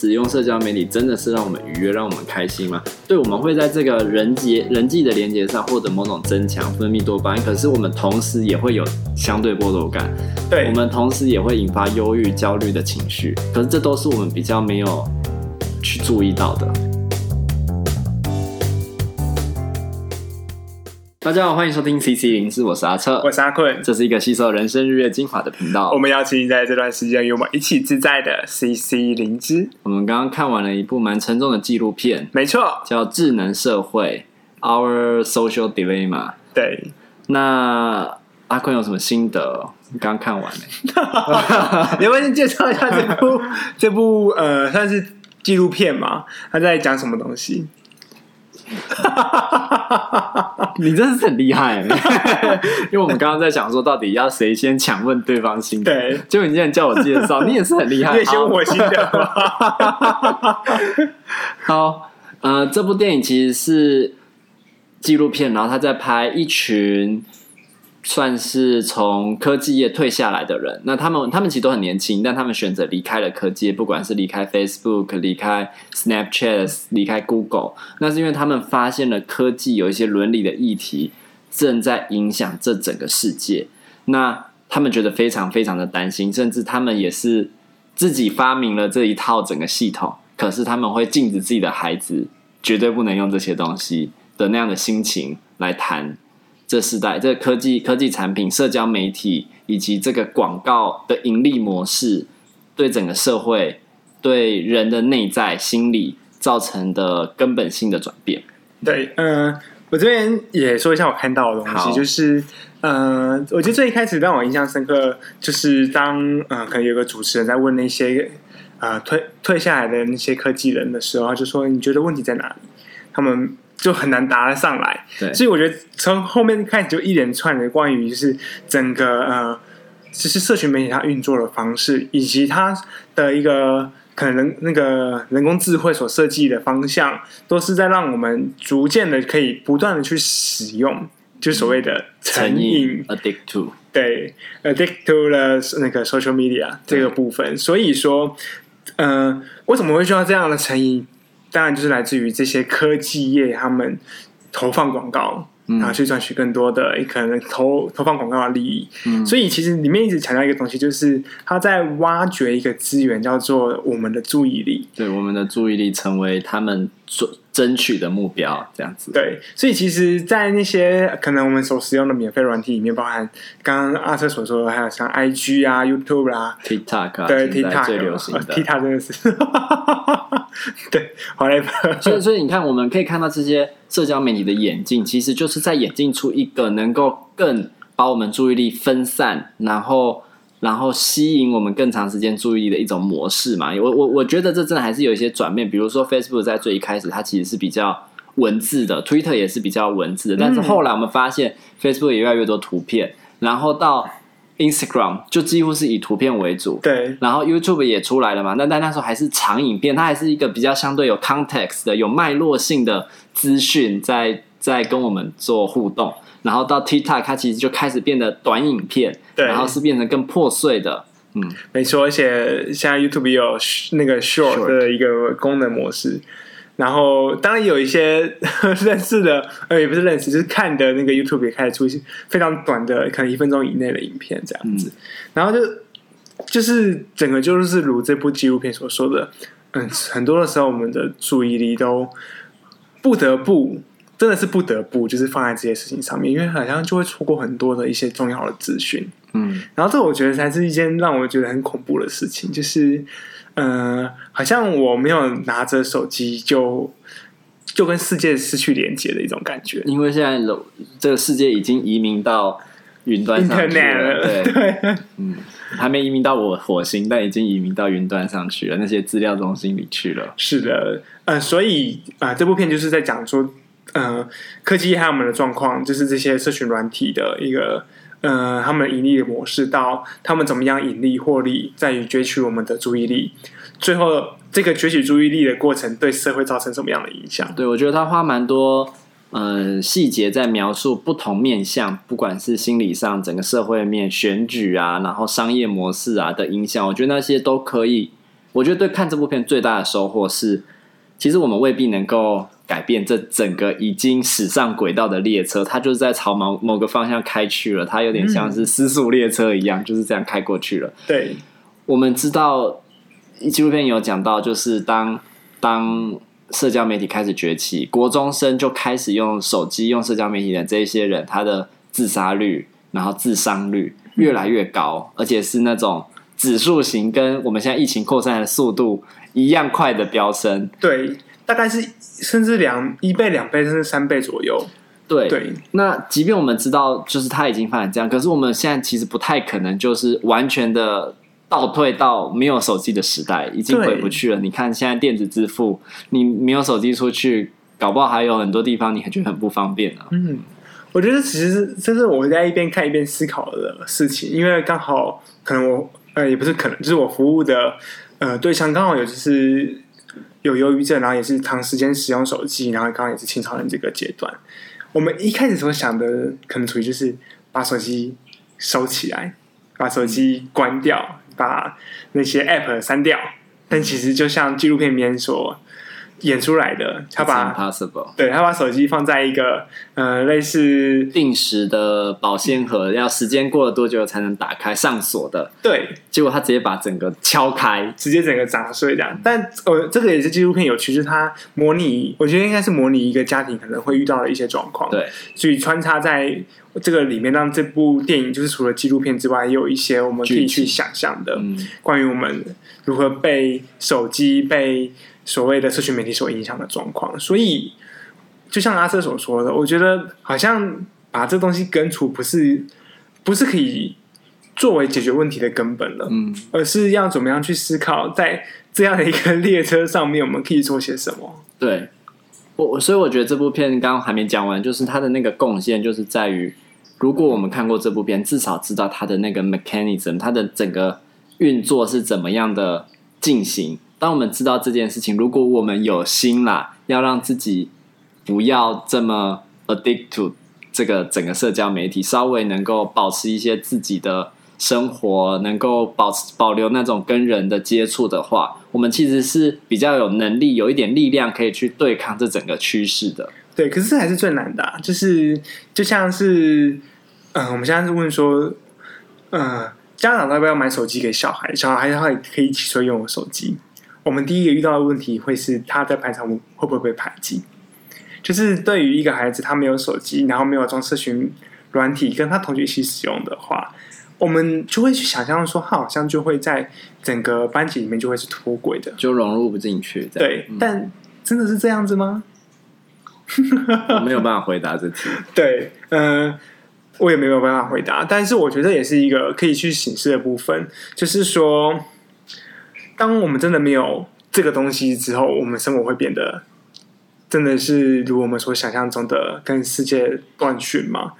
使用社交媒体真的是让我们愉悦、让我们开心吗？对，我们会在这个人结、人际的连接上获得某种增强，分泌多巴胺。可是我们同时也会有相对剥夺感，对，我们同时也会引发忧郁、焦虑的情绪。可是这都是我们比较没有去注意到的。大家好，欢迎收听 CC 零四，我是阿策，我是阿坤，这是一个吸收人生日月精华的频道。我们邀请你在这段时间与我们一起自在的 CC 灵芝。我们刚刚看完了一部蛮沉重的纪录片，没错，叫《智能社会》（Our Social Dilemma）。对，那阿坤有什么心得？你刚看完呢？你要不先介绍一下这部 这部呃，算是纪录片嘛？他在讲什么东西？你真是很厉害，因为我们刚刚在想说，到底要谁先抢问对方心得？对，结果你竟然叫我介绍，你也是很厉害，你也先问我心得 好，呃，这部电影其实是纪录片，然后他在拍一群。算是从科技业退下来的人，那他们他们其实都很年轻，但他们选择离开了科技，不管是离开 Facebook、离开 Snapchat、离开 Google，那是因为他们发现了科技有一些伦理的议题正在影响这整个世界，那他们觉得非常非常的担心，甚至他们也是自己发明了这一套整个系统，可是他们会禁止自己的孩子绝对不能用这些东西的那样的心情来谈。这时代，这科技、科技产品、社交媒体以及这个广告的盈利模式，对整个社会、对人的内在心理造成的根本性的转变。对，嗯、呃，我这边也说一下我看到的东西，就是，嗯、呃，我觉得最一开始让我印象深刻，就是当，嗯、呃，可能有个主持人在问那些，啊、呃，退退下来的那些科技人的时候，他就说：“你觉得问题在哪里？”他们。就很难答得上来，对，所以我觉得从后面开始就一连串的关于就是整个呃，其实社群媒体它运作的方式，以及它的一个可能那个人工智慧所设计的方向，都是在让我们逐渐的可以不断的去使用，就所谓的成瘾 addict to，对，addict to 了那个 social media 这个部分。所以说，呃，为什么会需要这样的成瘾？当然，就是来自于这些科技业，他们投放广告，然后去赚取更多的可能投投放广告的利益。嗯，所以其实里面一直强调一个东西，就是他在挖掘一个资源，叫做我们的注意力。对，我们的注意力成为他们做。争取的目标这样子，对，所以其实，在那些可能我们所使用的免费软体里面，包含刚刚阿车所说的，还有像 IG 啊、YouTube 啊、TikTok 啊，对，TikTok 最流行的、哦、TikTok 真的是，对，好嘞。所以，所以你看，我们可以看到这些社交媒体的演进，其实就是在演进出一个能够更把我们注意力分散，然后。然后吸引我们更长时间注意力的一种模式嘛，我我我觉得这真的还是有一些转变，比如说 Facebook 在最一开始它其实是比较文字的，Twitter 也是比较文字的，但是后来我们发现 Facebook 也越来越多图片，然后到 Instagram 就几乎是以图片为主，对，然后 YouTube 也出来了嘛，那但那时候还是长影片，它还是一个比较相对有 context 的、有脉络性的资讯在在跟我们做互动。然后到 TikTok，它其实就开始变得短影片，对，然后是变成更破碎的，嗯，没错。而且现在 YouTube 也有那个 Short 的一个功能模式，然后当然有一些 认识的，呃，也不是认识，就是看的那个 YouTube 也开始出现非常短的，可能一分钟以内的影片这样子。嗯、然后就就是整个就是如这部纪录片所说的，嗯，很多的时候我们的注意力都不得不。真的是不得不，就是放在这些事情上面，因为好像就会错过很多的一些重要的资讯。嗯，然后这我觉得才是一件让我觉得很恐怖的事情，就是，呃，好像我没有拿着手机就就跟世界失去连接的一种感觉。因为现在这个世界已经移民到云端上去了，对，对嗯，还没移民到我火星，但已经移民到云端上去了，那些资料中心里去了。是的，呃，所以啊，呃，这部片就是在讲说。呃，科技还有我们的状况，就是这些社群软体的一个呃，他们盈利的模式，到他们怎么样盈利获利，在于攫取我们的注意力。最后，这个攫取注意力的过程，对社会造成什么样的影响？对，我觉得他花蛮多呃细节在描述不同面向，不管是心理上、整个社会面、选举啊，然后商业模式啊的影响，我觉得那些都可以我觉得对看这部片最大的收获是，其实我们未必能够改变这整个已经驶上轨道的列车，它就是在朝某某个方向开去了，它有点像是失速列车一样，就是这样开过去了。对，我们知道纪录片有讲到，就是当当社交媒体开始崛起，国中生就开始用手机、用社交媒体的这一些人，他的自杀率，然后自伤率越来越高，而且是那种。指数型跟我们现在疫情扩散的速度一样快的飙升，对，大概是甚至两一倍、两倍甚至三倍左右。对对，那即便我们知道就是它已经发展这样，可是我们现在其实不太可能就是完全的倒退到没有手机的时代，已经回不去了。你看现在电子支付，你没有手机出去，搞不好还有很多地方你还觉得很不方便呢、啊。嗯，我觉得其实这是我在一边看一边思考的事情，因为刚好可能我。呃，也不是可能，就是我服务的呃对象刚好有就是有忧郁症，然后也是长时间使用手机，然后刚好也是青少年这个阶段。我们一开始所想的可能处于就是把手机收起来，把手机关掉，把那些 App 删掉。但其实就像纪录片里面说。演出来的，他把 impossible，对，他把手机放在一个呃类似定时的保鲜盒，要时间过了多久才能打开上锁的。对，结果他直接把整个敲开，直接整个砸碎这样。但呃，这个也是纪录片有趣，就是他模拟，我觉得应该是模拟一个家庭可能会遇到的一些状况。对，所以穿插在这个里面，让这部电影就是除了纪录片之外，也有一些我们可以去想象的，嗯，关于我们如何被手机被。所谓的社群媒体所影响的状况，所以就像阿瑟所说的，我觉得好像把这东西根除不是不是可以作为解决问题的根本了，嗯，而是要怎么样去思考，在这样的一个列车上面，我们可以做些什么？对，我所以我觉得这部片刚刚还没讲完，就是它的那个贡献，就是在于如果我们看过这部片，至少知道它的那个 mechanism，它的整个运作是怎么样的进行。当我们知道这件事情，如果我们有心啦，要让自己不要这么 addict to 这个整个社交媒体，稍微能够保持一些自己的生活，能够保持保留那种跟人的接触的话，我们其实是比较有能力，有一点力量可以去对抗这整个趋势的。对，可是这还是最难的，就是就像是，嗯、我们现在是问说，嗯、家长要不要买手机给小孩？小孩的话也可以一起说用手机。我们第一个遇到的问题会是他在排场会不会被排挤？就是对于一个孩子，他没有手机，然后没有装社群软体，跟他同学一起使用的话，我们就会去想象说，他好像就会在整个班级里面就会是脱轨的，就融入不进去。对，嗯、但真的是这样子吗？我没有办法回答这题。对，嗯、呃，我也没有办法回答。但是我觉得也是一个可以去省思的部分，就是说。当我们真的没有这个东西之后，我们生活会变得真的是如我们所想象中的跟世界断讯吗？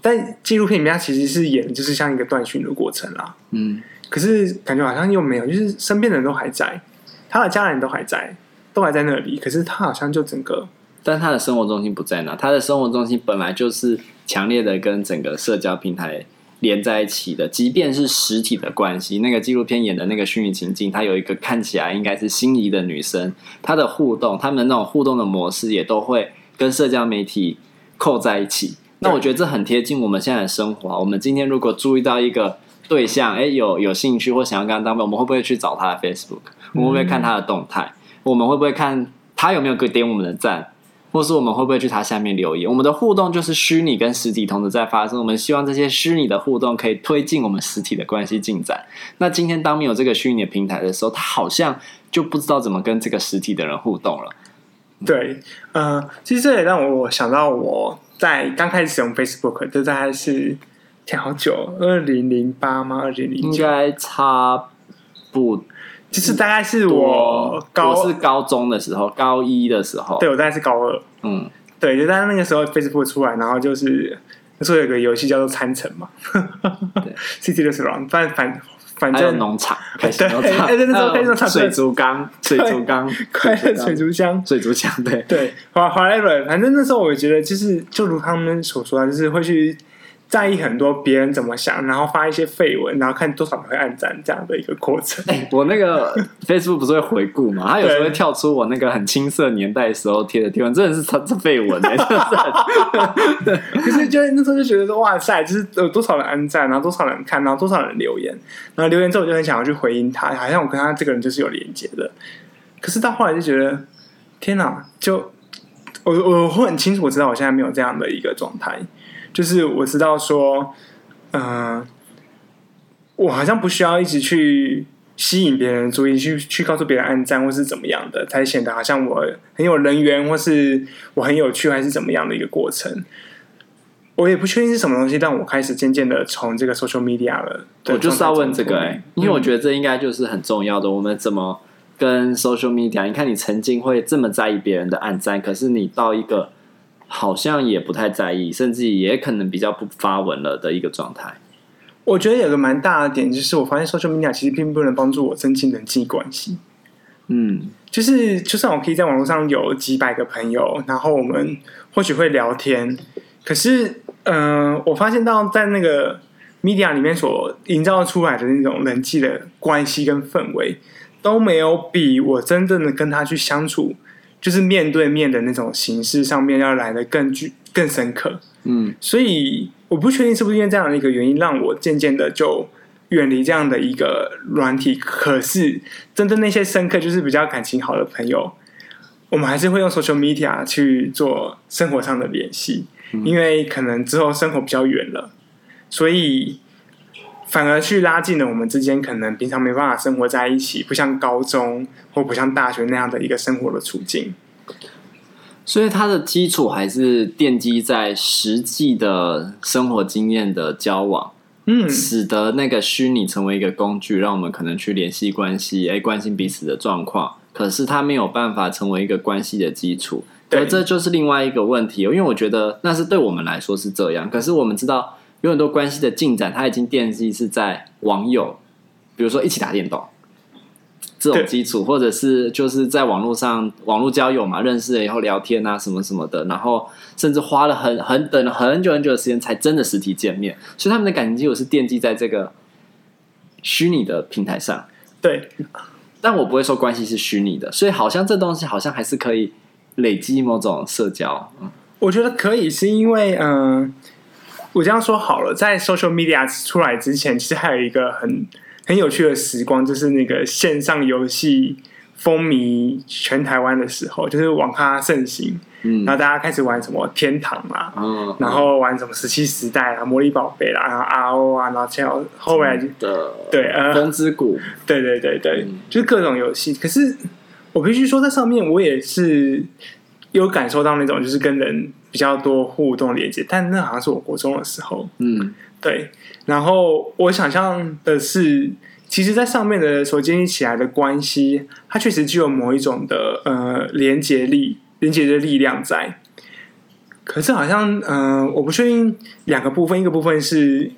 但纪录片里面它其实是演就是像一个断讯的过程啦。嗯，可是感觉好像又没有，就是身边的人都还在，他的家人都还在，都还在那里，可是他好像就整个，但他的生活中心不在那，他的生活中心本来就是强烈的跟整个社交平台。连在一起的，即便是实体的关系，那个纪录片演的那个虚拟情境，它有一个看起来应该是心仪的女生，她的互动，他们那种互动的模式也都会跟社交媒体扣在一起。那我觉得这很贴近我们现在的生活。我们今天如果注意到一个对象，哎，有有兴趣或想要跟他当朋友，我们会不会去找他的 Facebook？我们会不会看他的动态？嗯、我们会不会看他有没有给点我们的赞？或是我们会不会去他下面留言？我们的互动就是虚拟跟实体同时在发生。我们希望这些虚拟的互动可以推进我们实体的关系进展。那今天当没有这个虚拟的平台的时候，他好像就不知道怎么跟这个实体的人互动了。对，呃，其实这也让我想到我在刚开始使用 Facebook，这大概是天好久，二零零八吗？二零零应该差不。就是大概是我高我是高中的时候，高一的时候，对，我大概是高二，嗯，对，就在那个时候，Facebook 出来，然后就是那时候有个游戏叫做餐城嘛，对，City Restaurant，反反反正农场，对，哎，对，那时候开始唱水族缸，水族缸，快乐水族箱，水族箱，对，对，华华莱瑞，反正那时候我觉得，就是就如他们所说的，就是会去在意很多别人怎么想，然后发一些绯闻，然后看多少人会按赞这样的一个过程。我那个 Facebook 不是会回顾嘛？他有时候会跳出我那个很青涩年代时候贴的贴文，真的是他这废文哎、欸，真的。可是就那时候就觉得说，哇塞，就是有多少人按赞，然后多少人看，然后多少人留言，然后留言之后我就很想要去回应他，好像我跟他这个人就是有连接的。可是到后来就觉得，天哪，就我我会很清楚，我知道我现在没有这样的一个状态。就是我知道说，嗯、呃，我好像不需要一直去吸引别人注意，去去告诉别人按赞或是怎么样的，才显得好像我很有人缘，或是我很有趣，还是怎么样的一个过程。我也不确定是什么东西，但我开始渐渐的从这个 social media 了。我就是要问这个哎、欸，因为我觉得这应该就是很重要的。我们怎么跟 social media？你看，你曾经会这么在意别人的暗赞，可是你到一个。好像也不太在意，甚至也可能比较不发文了的一个状态。我觉得有个蛮大的点，就是我发现 social media 其实并不能帮助我增进人际关系。嗯，就是就算我可以在网络上有几百个朋友，然后我们或许会聊天，可是，嗯、呃，我发现到在那个 media 里面所营造出来的那种人际的关系跟氛围，都没有比我真正的跟他去相处。就是面对面的那种形式上面要来的更具更深刻，嗯，所以我不确定是不是因为这样的一个原因，让我渐渐的就远离这样的一个软体。可是，真正那些深刻，就是比较感情好的朋友，我们还是会用 social media 去做生活上的联系，嗯，因为可能之后生活比较远了，所以。反而去拉近了我们之间可能平常没办法生活在一起，不像高中或不像大学那样的一个生活的处境。所以它的基础还是奠基在实际的生活经验的交往，嗯，使得那个虚拟成为一个工具，让我们可能去联系关系，哎，关心彼此的状况。可是它没有办法成为一个关系的基础，对，这就是另外一个问题。因为我觉得那是对我们来说是这样，可是我们知道。有很多关系的进展，它已经奠基是在网友，比如说一起打电动这种基础，或者是就是在网络上网络交友嘛，认识了以后聊天啊什么什么的，然后甚至花了很很等了很久很久的时间才真的实体见面，所以他们的感情基础是奠基在这个虚拟的平台上。对，但我不会说关系是虚拟的，所以好像这东西好像还是可以累积某种社交。嗯，我觉得可以，是因为嗯。呃我这样说好了，在 social media 出来之前，其实还有一个很很有趣的时光，就是那个线上游戏风靡全台湾的时候，就是网咖盛行，嗯，然后大家开始玩什么天堂啦，嗯，然后玩什么石器时代啊、魔力宝贝啦，然后 RO 啊，然后前后后来的对呃风之谷，对对对对，嗯、就是各种游戏。可是我必须说，在上面我也是有感受到那种，就是跟人。比较多互动连接，但那好像是我国中的时候，嗯，对。然后我想象的是，其实，在上面的所建立起来的关系，它确实具有某一种的呃连接力、连接的力量在。可是，好像嗯、呃，我不确定两个部分，一个部分是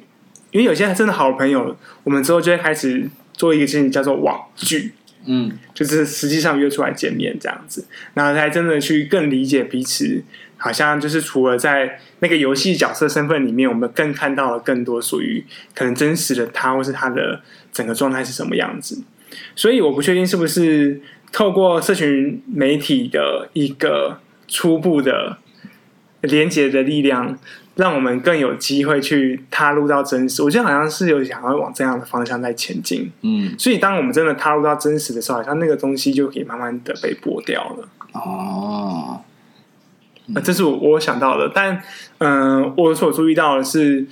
因为有些真的好朋友，我们之后就会开始做一个事情，叫做网聚，嗯，就是实际上约出来见面这样子，然后才真的去更理解彼此。好像就是除了在那个游戏角色身份里面，我们更看到了更多属于可能真实的他，或是他的整个状态是什么样子。所以我不确定是不是透过社群媒体的一个初步的连接的力量，让我们更有机会去踏入到真实。我觉得好像是有想要往这样的方向在前进。嗯，所以当我们真的踏入到真实的时候，好像那个东西就可以慢慢的被剥掉了。哦。这是我我想到的，但嗯、呃，我所注意到的是，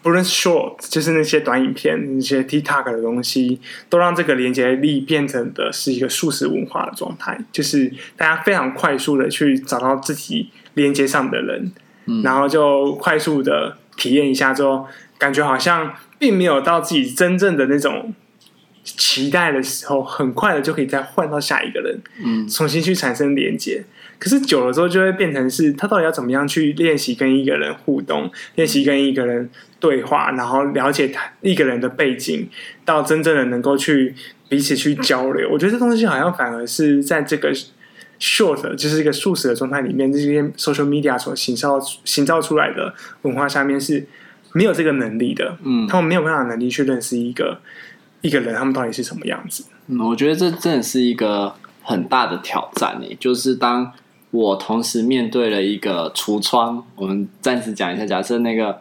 不论 short 就是那些短影片、那些 TikTok 的东西，都让这个连接力变成的是一个速食文化的状态，就是大家非常快速的去找到自己连接上的人，嗯、然后就快速的体验一下之后，感觉好像并没有到自己真正的那种期待的时候，很快的就可以再换到下一个人，嗯，重新去产生连接。可是久了之后，就会变成是他到底要怎么样去练习跟一个人互动，练习跟一个人对话，然后了解他一个人的背景，到真正的能够去彼此去交流。我觉得这东西好像反而是在这个 short 就是一个素食的状态里面，这些 social media 所形造、形造出来的文化下面是没有这个能力的，嗯，他们没有办法能力去认识一个一个人，他们到底是什么样子。嗯，我觉得这真的是一个很大的挑战诶，就是当我同时面对了一个橱窗，我们暂时讲一下，假设那个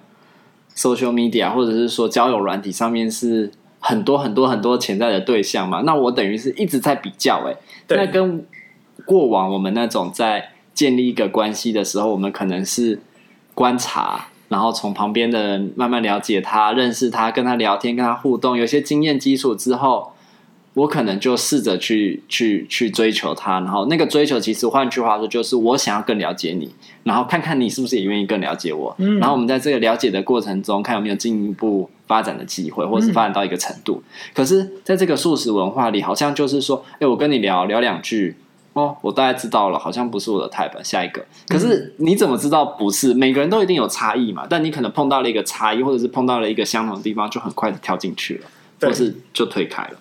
social media 或者是说交友软体上面是很多很多很多潜在的对象嘛，那我等于是一直在比较诶，对，那跟过往我们那种在建立一个关系的时候，我们可能是观察。然后从旁边的人慢慢了解他，认识他，跟他聊天，跟他互动，有些经验基础之后，我可能就试着去去去追求他。然后那个追求，其实换句话说，就是我想要更了解你，然后看看你是不是也愿意更了解我。嗯。然后我们在这个了解的过程中，看有没有进一步发展的机会，或者是发展到一个程度。嗯。可是，在这个素食文化里，好像就是说，哎，我跟你聊聊两句。哦，我大概知道了，好像不是我的 type。下一个，可是你怎么知道不是？每个人都一定有差异嘛，但你可能碰到了一个差异，或者是碰到了一个相同的地方，就很快的跳进去了，或是就推开了。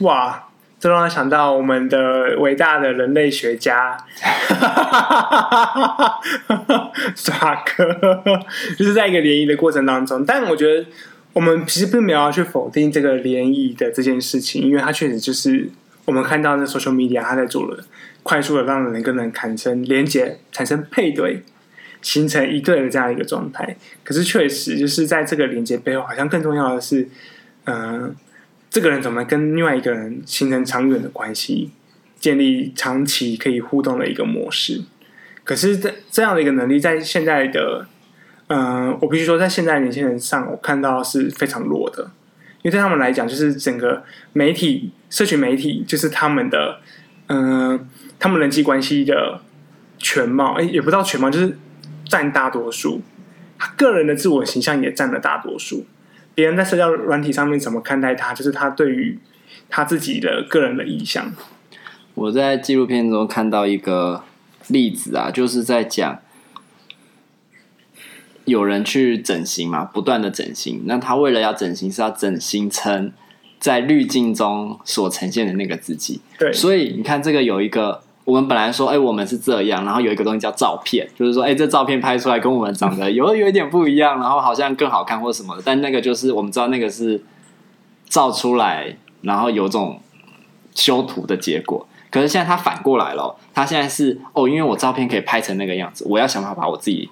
哇，这让我想到我们的伟大的人类学家，耍哥，就是在一个联谊的过程当中。但我觉得我们其实并没有要去否定这个联谊的这件事情，因为它确实就是。我们看到那 social media，它在做了快速的让人跟人产生连接、产生配对、形成一对的这样一个状态。可是确实，就是在这个连接背后，好像更重要的是，嗯、呃，这个人怎么跟另外一个人形成长远的关系，建立长期可以互动的一个模式。可是这这样的一个能力，在现在的，嗯、我必须说，在现在年轻人上，我看到是非常弱的。因为对他们来讲，就是整个媒体、社群媒体，就是他们的，嗯、他们人际关系的全貌，哎，也不到全貌，就是占大多数。他个人的自我形象也占了大多数。别人在社交软体上面怎么看待他，就是他对于他自己的个人的意向。我在纪录片中看到一个例子啊，就是在讲。有人去整形嘛，不断的整形。那他为了要整形，是要整形成在滤镜中所呈现的那个自己。对，所以你看，这个有一个，我们本来说，哎、欸，我们是这样，然后有一个东西叫照片，就是说，哎、欸，这照片拍出来跟我们长得有有一点不一样，然后好像更好看或什么的。但那个就是我们知道，那个是照出来，然后有种修图的结果。可是现在他反过来了，他现在是哦，因为我照片可以拍成那个样子，我要想办法把我自己。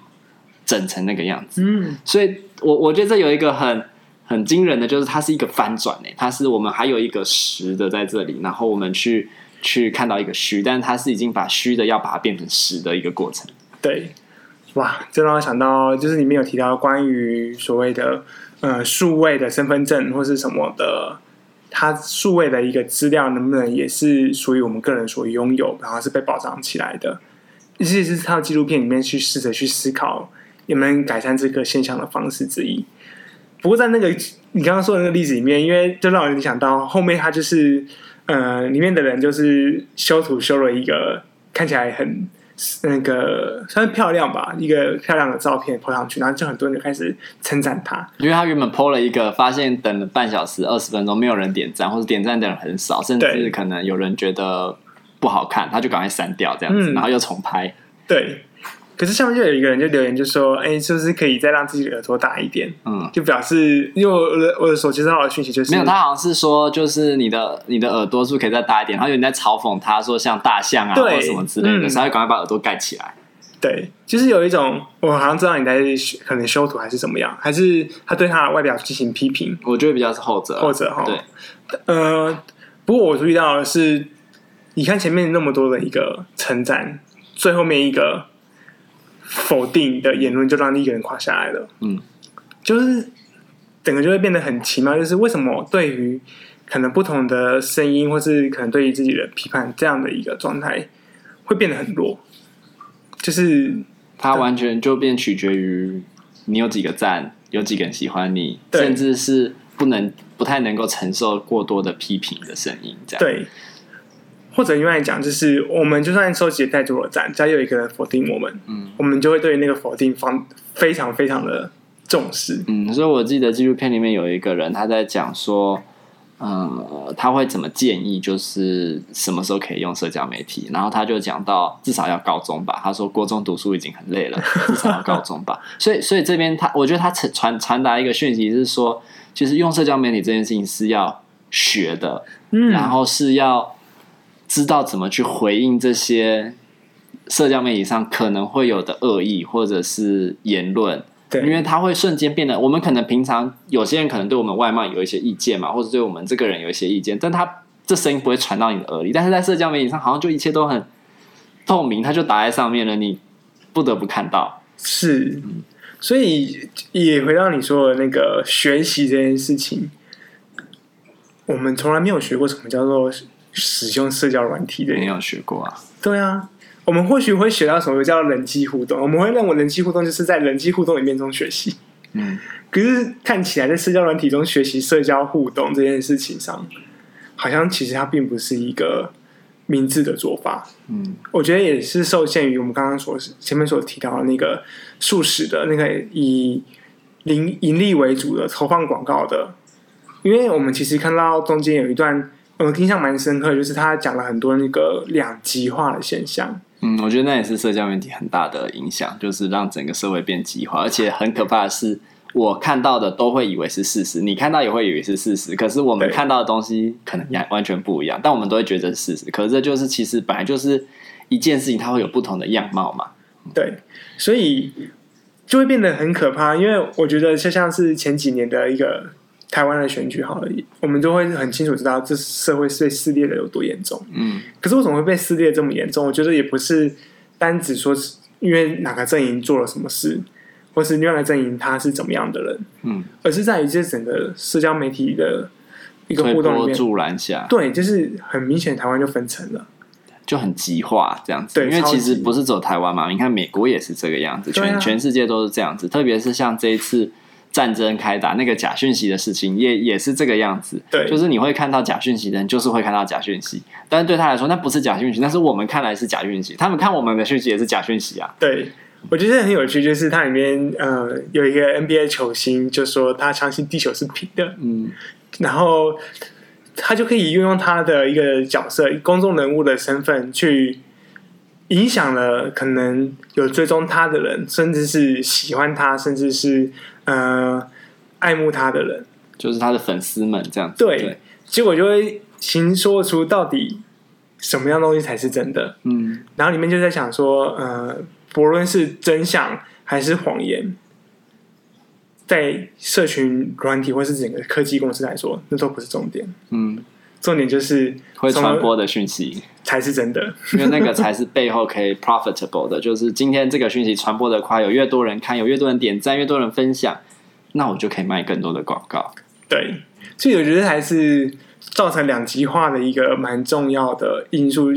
整成那个样子，嗯，所以我我觉得这有一个很很惊人的，就是它是一个翻转诶，它是我们还有一个实的在这里，然后我们去去看到一个虚，但是它是已经把虚的要把它变成实的一个过程。对，哇，这让我想到，就是里面有提到关于所谓的呃数位的身份证或是什么的，它数位的一个资料能不能也是属于我们个人所拥有，然后是被保障起来的？其实是他的纪录片里面去试着去思考。有没有改善这个现象的方式之一？不过在那个你刚刚说的那个例子里面，因为就让我联想到后面，他就是呃，里面的人就是修图修了一个看起来很那个算是漂亮吧，一个漂亮的照片 po 上去，然后就很多人就开始称赞他，因为他原本 po 了一个，发现等了半小时、二十分钟没有人点赞，或者点赞的人很少，甚至可能有人觉得不好看，他就赶快删掉这样子，嗯、然后又重拍，对。可是下面就有一个人就留言就说：“哎、欸，是不是可以再让自己的耳朵大一点？”嗯，就表示因为我的我的手机上的讯息就是没有，他好像是说就是你的你的耳朵是不是可以再大一点？然后有人在嘲讽他说像大象啊或者什么之类的，所以赶快把耳朵盖起来。对，就是有一种我好像知道你在可能修图还是怎么样，还是他对他的外表进行批评？我觉得比较是后者，后者哈。对，呃，不过我注意到的是，你看前面那么多的一个称赞，最后面一个。否定的言论就让一个人垮下来了。嗯，就是整个就会变得很奇妙。就是为什么对于可能不同的声音，或是可能对于自己的批判这样的一个状态，会变得很弱？就是它完全就变取决于你有几个赞，有几个人喜欢你，甚至是不能不太能够承受过多的批评的声音。这样对。或者另外讲，就是我们就算收集太多的赞，只要有一个人否定我们，嗯，我们就会对那个否定方非常非常的重视，嗯。所以我记得纪录片里面有一个人他在讲说，呃，他会怎么建议，就是什么时候可以用社交媒体？然后他就讲到至少要高中吧。他说国中读书已经很累了，至少要高中吧。所以，所以这边他，我觉得他传传传达一个讯息是说，其实用社交媒体这件事情是要学的，嗯，然后是要知道怎么去回应这些社交媒体上可能会有的恶意或者是言论。对，因为他会瞬间变得，我们可能平常有些人可能对我们外貌有一些意见嘛，或者对我们这个人有一些意见，但他这声音不会传到你的耳里。但是在社交媒体上，好像就一切都很透明，他就打在上面了，你不得不看到。是，所以也回到你说的那个学习这件事情，我们从来没有学过什么叫做使用社交软体的，没有学过啊？对啊。我们或许会学到什么叫人际互动，我们会认为人际互动就是在人际互动里面中学习。嗯，可是看起来在社交软体中学习社交互动这件事情上，好像其实它并不是一个明智的做法。嗯，我觉得也是受限于我们刚刚所前面所提到的那个素食的那个以零盈利为主的投放广告的，因为我们其实看到中间有一段我印象蛮深刻，就是他讲了很多那个两极化的现象。嗯，我觉得那也是社交媒体很大的影响，就是让整个社会变极化，而且很可怕的是，我看到的都会以为是事实，你看到也会以为是事实，可是我们看到的东西可能也完全不一样，但我们都会觉得是事实。可是这就是其实本来就是一件事情，它会有不同的样貌嘛。对，所以就会变得很可怕，因为我觉得就像是前几年的一个。台湾的选举好了，我们就会很清楚知道这社会被撕裂的有多严重。嗯，可是为什么会被撕裂这么严重？我觉得也不是单指说是因为哪个阵营做了什么事，或是另外一个阵营他是怎么样的人。嗯，而是在于这整个社交媒体的一个互动里面助澜下，对，就是很明显台湾就分层了，就很极化这样子。对，因为其实不是走台湾嘛，你看美国也是这个样子，全、啊、全世界都是这样子，特别是像这一次。战争开打，那个假讯息的事情也也是这个样子。对，就是你会看到假讯息的人，就是会看到假讯息。但是对他来说，那不是假讯息，那是我们看来是假讯息。他们看我们的讯息也是假讯息啊。对，我觉得很有趣，就是它里面呃有一个 NBA 球星就说他相信地球是平的，嗯，然后他就可以运用他的一个角色，公众人物的身份去影响了可能有追踪他的人，甚至是喜欢他，甚至是。呃，爱慕他的人，就是他的粉丝们这样子。对，对，结果就会形说出到底什么样东西才是真的。嗯，然后里面就在想说，呃，不论是真相还是谎言，在社群软体或是整个科技公司来说，那都不是重点。嗯，重点就是会传播的讯息才是真的，因为那个才是背后可以 profitable 的。就是今天这个讯息传播的快，有越多人看，有越多人点赞，越多人分享。那我就可以卖更多的广告。对，所以我觉得还是造成两极化的一个蛮重要的因素。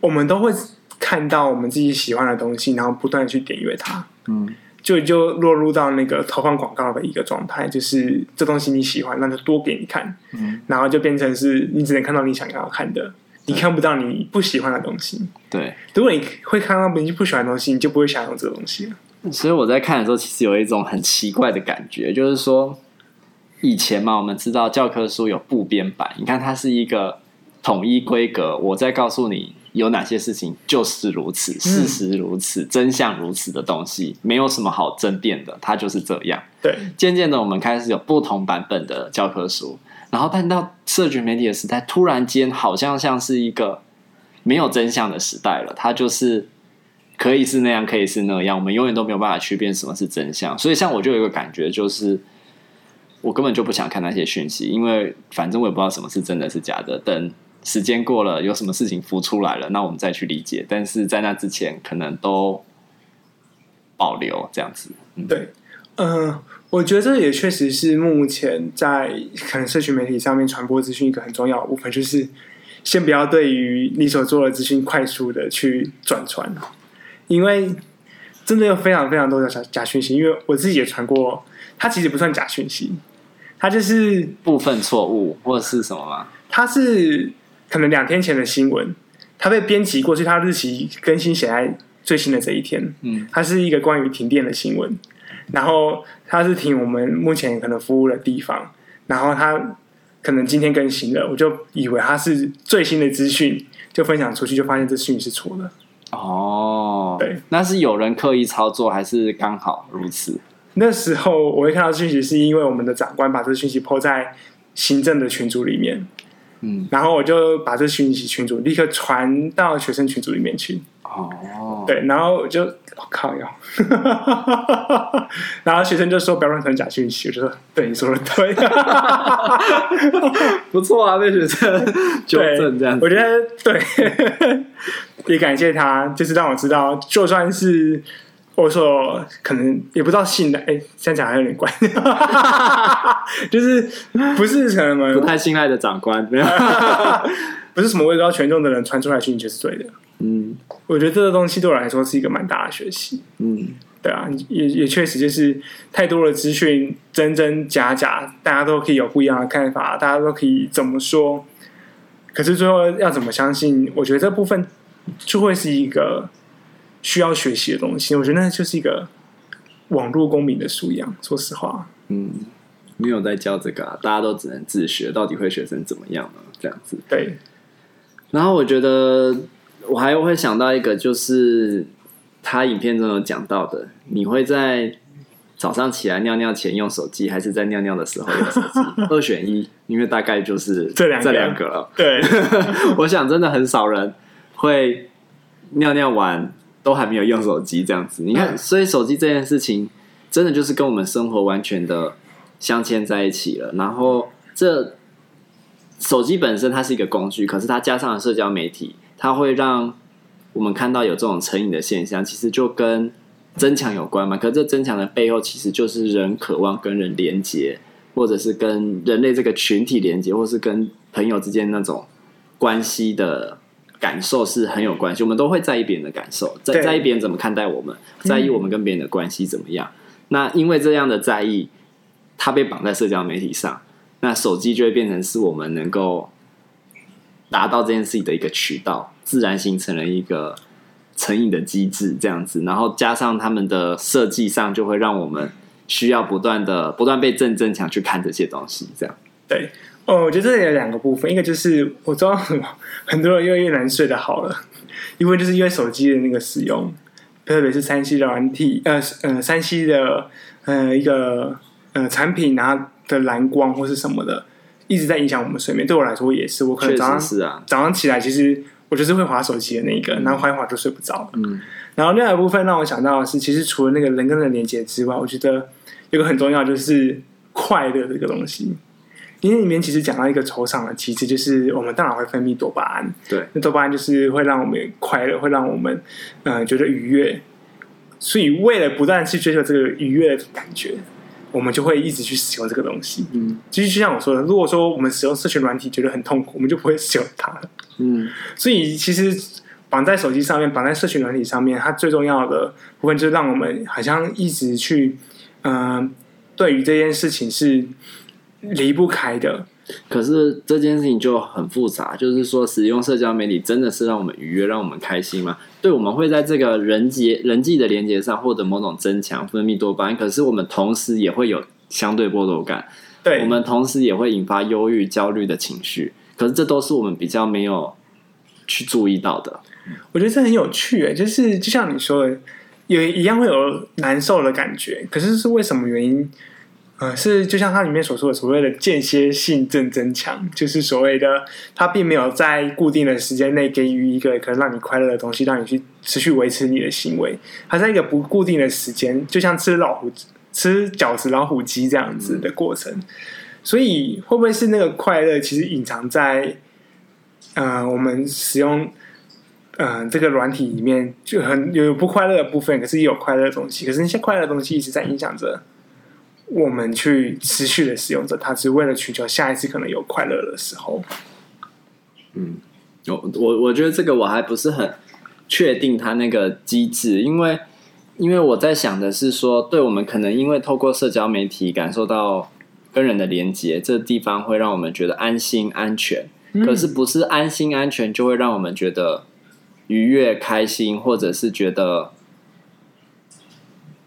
我们都会看到我们自己喜欢的东西，然后不断的去点阅它。嗯，就就落入到那个投放广告的一个状态，就是这东西你喜欢，那就多给你看。嗯，然后就变成是你只能看到你想要看的，你看不到你不喜欢的东西。对，如果你会看到你不喜欢的东西，你就不会想用这个东西了。所以我在看的时候，其实有一种很奇怪的感觉，就是说，以前嘛，我们知道教科书有部编版，你看它是一个统一规格，我在告诉你有哪些事情就是如此，事实如此，真相如此的东西，没有什么好争辩的，它就是这样。对，渐渐的，我们开始有不同版本的教科书，然后但到社群媒体的时代，突然间好像像是一个没有真相的时代了，它就是。可以是那样，可以是那样，我们永远都没有办法区辨什么是真相。所以，像我就有一个感觉，就是我根本就不想看那些讯息，因为反正我也不知道什么是真的是假的。等时间过了，有什么事情浮出来了，那我们再去理解。但是在那之前，可能都保留这样子。嗯、对，嗯、呃，我觉得这也确实是目前在可能社群媒体上面传播资讯一个很重要的部分，就是先不要对于你所做的资讯快速的去转传。因为真的有非常非常多的假假讯息，因为我自己也传过，它其实不算假讯息，它就是部分错误或者是什么吗？它是可能两天前的新闻，它被编辑过去，它日期更新写在最新的这一天。嗯，它是一个关于停电的新闻，然后它是停我们目前可能服务的地方，然后它可能今天更新了，我就以为它是最新的资讯，就分享出去，就发现这讯息是错的。哦，对，那是有人刻意操作，还是刚好如此？那时候我会看到讯息，是因为我们的长官把这个讯息 po 在行政的群组里面，嗯，然后我就把这讯息群组立刻传到学生群组里面去。哦，对，然后我就我、哦、靠哟，然后学生就说不要乱传假讯息，我就说对你说的对，不错啊，被学生纠正这样子，我觉得对，也感谢他，就是让我知道，就算是。我说可能也不知道信的，哎，现在讲还有点怪，就是不是什么不太信赖的长官，不是什么位高权重的人传出来讯息就是对的。嗯，我觉得这个东西对我来说是一个蛮大的学习。嗯，对啊，也也确实就是太多的资讯真真假假，大家都可以有不一样的看法，大家都可以怎么说，可是最后要怎么相信？我觉得这部分就会是一个。需要学习的东西，我觉得那就是一个网络公民的素养。说实话，嗯，没有在教这个啊，大家都只能自学，到底会学成怎么样呢？这样子。对。然后我觉得我还会想到一个，就是他影片中有讲到的，你会在早上起来尿尿前用手机，还是在尿尿的时候用手机？二选一，因为大概就是这两这两个了。对，我想真的很少人会尿尿完。都还没有用手机这样子，你看，所以手机这件事情真的就是跟我们生活完全的镶嵌在一起了。然后，这手机本身它是一个工具，可是它加上了社交媒体，它会让我们看到有这种成瘾的现象，其实就跟增强有关嘛。可是这增强的背后，其实就是人渴望跟人连接，或者是跟人类这个群体连接，或是跟朋友之间那种关系的。感受是很有关系，我们都会在意别人的感受，在在意别人怎么看待我们，在意我们跟别人的关系怎么样。那因为这样的在意，它被绑在社交媒体上，那手机就会变成是我们能够达到这件事情的一个渠道，自然形成了一个成瘾的机制，这样子。然后加上他们的设计上，就会让我们需要不断的、不断被正增强去看这些东西，这样对。哦，我觉得这里有两个部分，一个就是我知道很多人越来越难睡得好了，因为就是因为手机的那个使用，特别是三 C 的软体，呃呃，三 C 的呃一个呃产品，然后的蓝光或是什么的，一直在影响我们睡眠。对我来说也是，我可能早上是啊，早上起来其实我就是会划手机的那一个，然后滑一滑就睡不着。嗯，然后另外一部分让我想到的是，其实除了那个人跟人连接之外，我觉得有个很重要就是快乐这个东西。因为里面其实讲到一个酬赏的机制，就是我们大脑会分泌多巴胺。对，那多巴胺就是会让我们快乐，会让我们呃觉得愉悦。所以为了不断去追求这个愉悦的感觉，我们就会一直去使用这个东西。嗯，其实就像我说的，如果说我们使用社群软体觉得很痛苦，我们就不会使用它了。嗯，所以其实绑在手机上面，绑在社群软体上面，它最重要的部分就是让我们好像一直去嗯、呃，对于这件事情是。离不开的，可是这件事情就很复杂。就是说，使用社交媒体真的是让我们愉悦、让我们开心吗？对，我们会在这个人际人际的连接上获得某种增强，分泌多巴胺。可是我们同时也会有相对剥夺感，对，我们同时也会引发忧郁、焦虑的情绪。可是这都是我们比较没有去注意到的。我觉得这很有趣，诶，就是就像你说的，有一样会有难受的感觉。可是是为什么原因？呃，是就像它里面所说的，所谓的间歇性正增强，就是所谓的它并没有在固定的时间内给予一个可能让你快乐的东西，让你去持续维持你的行为。它在一个不固定的时间，就像吃老虎、吃饺子、老虎机这样子的过程。所以，会不会是那个快乐其实隐藏在呃我们使用呃这个软体里面，就很有不快乐的部分，可是也有快乐的东西。可是那些快乐的东西一直在影响着。我们去持续的使用着它，只是为了寻求下一次可能有快乐的时候。嗯，我我我觉得这个我还不是很确定它那个机制，因为因为我在想的是说，对我们可能因为透过社交媒体感受到跟人的连接，这地方会让我们觉得安心安全。嗯。可是不是安心安全就会让我们觉得愉悦开心，或者是觉得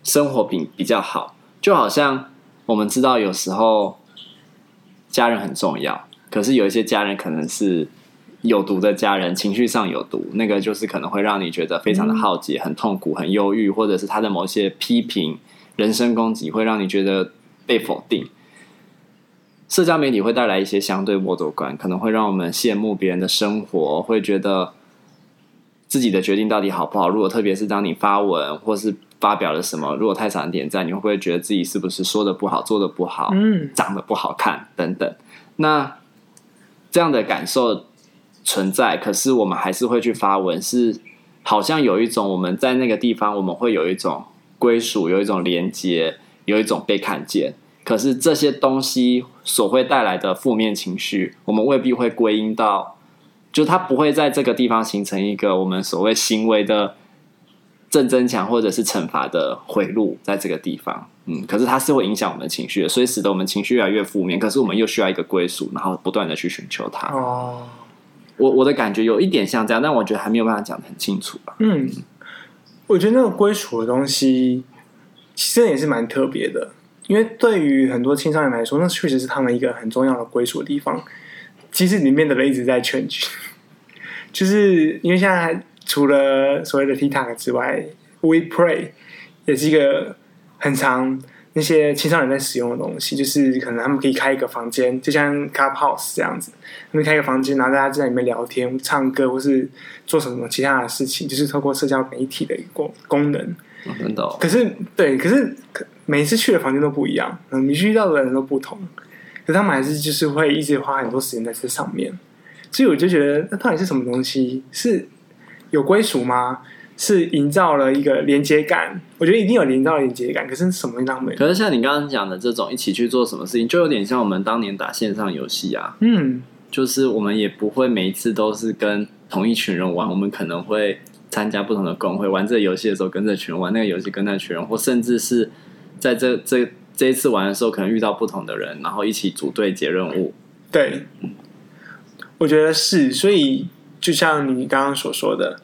生活品比较好，就好像。我们知道，有时候家人很重要，可是有一些家人可能是有毒的家人，情绪上有毒，那个就是可能会让你觉得非常的耗竭、很痛苦、很忧郁，或者是他的某些批评、人身攻击，会让你觉得被否定。社交媒体会带来一些相对剥夺感，可能会让我们羡慕别人的生活，会觉得自己的决定到底好不好。如果特别是当你发文或是发表了什么，如果太少人点赞，你会不会觉得自己是不是说的不好、做的不好、嗯，长得不好看等等？那这样的感受存在，可是我们还是会去发文，是好像有一种我们在那个地方，我们会有一种归属，有一种连接，有一种被看见。可是这些东西所会带来的负面情绪，我们未必会归因到，就它不会在这个地方形成一个我们所谓行为的正增强或者是惩罚的回路，在这个地方，嗯，可是它是会影响我们的情绪的，所以使得我们情绪越来越负面。可是我们又需要一个归属，然后不断的去寻求它。哦，我我的感觉有一点像这样，但我觉得还没有办法讲的很清楚吧。嗯，我觉得那个归属的东西，其实也是蛮特别的。因为对于很多青少年来说，那确实是他们一个很重要的归属的地方。其实里面的人一直在 change，就是因为现在除了所谓的 TikTok 之外，We Pray 也是一个很常那些青少年在使用的东西。就是可能他们可以开一个房间，就像 Clubhouse 这样子，他们开一个房间，然后大家在里面聊天、唱歌，或是做什么其他的事情，就是透过社交媒体的一个功能。真的，可是对，可是每一次去的房间都不一样，嗯，你遇到的人都不同，可是他们还是就是会一直花很多时间在这上面，所以我就觉得那到底是什么东西？是有归属吗？是营造了一个连接感？我觉得一定有营造连接感，可是什么让没？可是像你刚刚讲的这种一起去做什么事情，就有点像我们当年打线上游戏啊，嗯，就是我们也不会每一次都是跟同一群人玩，我们可能会。参加不同的公会，玩这个游戏的时候跟这群人玩，那个游戏跟那群人，或甚至是在这这这一次玩的时候，可能遇到不同的人，然后一起组队接任务。对，我觉得是，所以就像你刚刚所说的，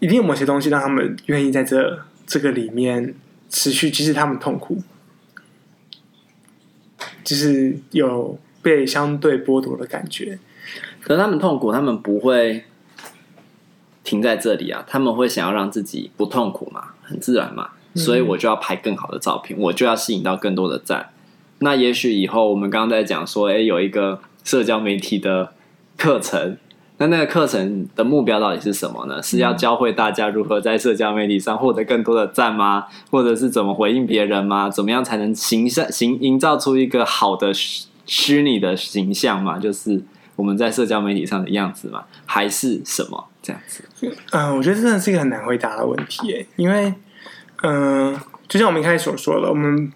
一定有某些东西让他们愿意在这这个里面持续，即使他们痛苦，就是有被相对剥夺的感觉。可是他们痛苦，他们不会。停在这里啊，他们会想要让自己不痛苦嘛，很自然嘛，所以我就要拍更好的照片，我就要吸引到更多的赞。那也许以后我们刚刚在讲说，诶，有一个社交媒体的课程，那那个课程的目标到底是什么呢？是要教会大家如何在社交媒体上获得更多的赞吗？或者是怎么回应别人吗？怎么样才能形象形营造出一个好的虚拟的形象嘛？就是我们在社交媒体上的样子嘛？还是什么？这样子，嗯，我觉得真的是一个很难回答的问题耶，因为，嗯、呃，就像我们一开始所说的，我们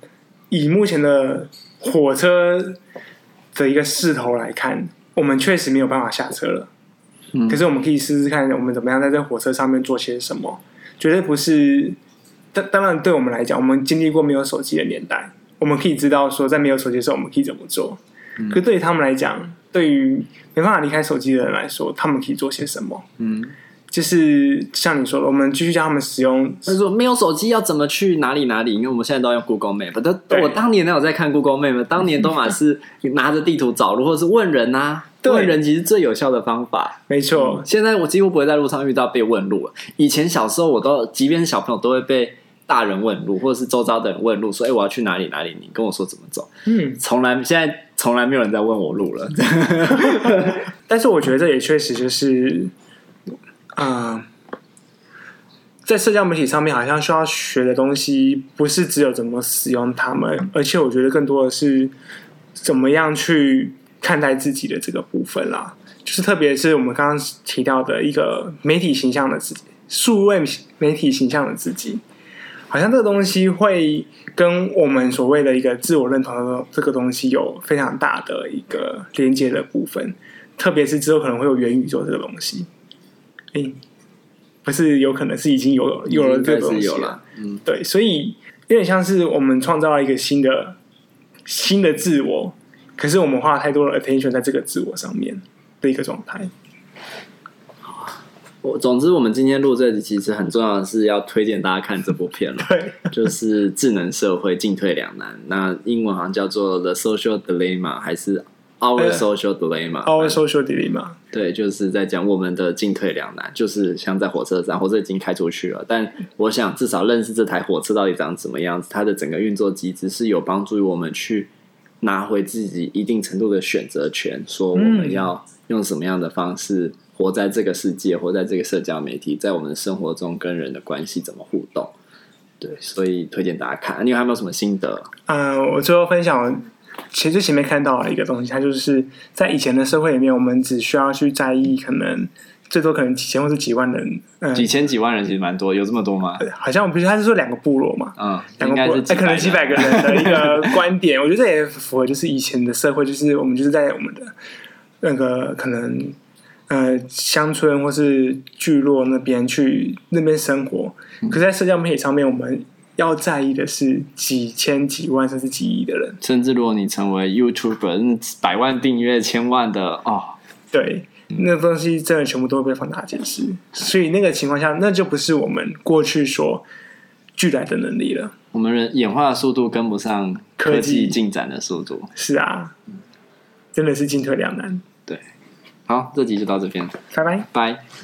以目前的火车的一个势头来看，我们确实没有办法下车了。嗯，可是我们可以试试看，我们怎么样在这火车上面做些什么？绝对不是，当当然，对我们来讲，我们经历过没有手机的年代，我们可以知道说，在没有手机的时候，我们可以怎么做。嗯、可对于他们来讲，对于没办法离开手机的人来说，他们可以做些什么？嗯，就是像你说的，我们继续教他们使用。他说没有手机要怎么去哪里哪里？因为我们现在都要用 Google Map。但我当年哪有在看 Google Map？当年都嘛是拿着地图找路，或者是问人啊。问人其实最有效的方法。没错、嗯，现在我几乎不会在路上遇到被问路了。以前小时候，我都即便是小朋友都会被。大人问路，或者是周遭的人问路，说：“哎、欸，我要去哪里？哪里？你跟我说怎么走。”嗯，从来现在从来没有人在问我路了。但是我觉得这也确实就是，啊、在社交媒体上面，好像需要学的东西不是只有怎么使用它们，而且我觉得更多的是怎么样去看待自己的这个部分啦。就是特别是我们刚刚提到的一个媒体形象的自己，数位媒体形象的自己。好像这个东西会跟我们所谓的一个自我认同的这个东西有非常大的一个连接的部分，特别是之后可能会有元宇宙这个东西。哎，不是有可能是已经有有了这个东西了，了，嗯，对，所以有点像是我们创造了一个新的新的自我，可是我们花了太多的 attention 在这个自我上面的一个状态。我总之，我们今天录这集其实很重要的是要推荐大家看这部片了，对，就是智能社会进退两难。那英文好像叫做《The Social Dilemma》还是 our social dilemma，our、呃、social dilemma，对，就是在讲我们的进退两难，就是像在火车站，火车已经开出去了，但我想至少认识这台火车到底长怎么样子，它的整个运作机制是有帮助于我们去拿回自己一定程度的选择权，说我们要用什么样的方式活在这个世界，活在这个社交媒体，在我们生活中跟人的关系怎么互动。对，所以推荐大家看。你有还有没有什么心得？嗯、呃，我最后分享，其实前面看到了一个东西，它就是在以前的社会里面，我们只需要去在意可能最多可能几千或是几万人，嗯，几千几万人其实蛮多，有这么多吗？好像我不是，他是说两个部落嘛，嗯，两个部落，哎，可能几百个人的一个观点，我觉得这也符合就是以前的社会，就是我们就是在我们的那个可能。呃，乡村或是聚落那边去那边生活，可是在社交媒体上面，我们要在意的是几千、几万甚至几亿的人。甚至如果你成为 YouTuber，百万订阅、千万的哦，对，那东西真的全部都会被放大解释。所以那个情况下，那就不是我们过去所具来的能力了。我们人演化的速度跟不上科技进展的速度。是啊，真的是进退两难。对好，这集就到这边，拜拜，拜。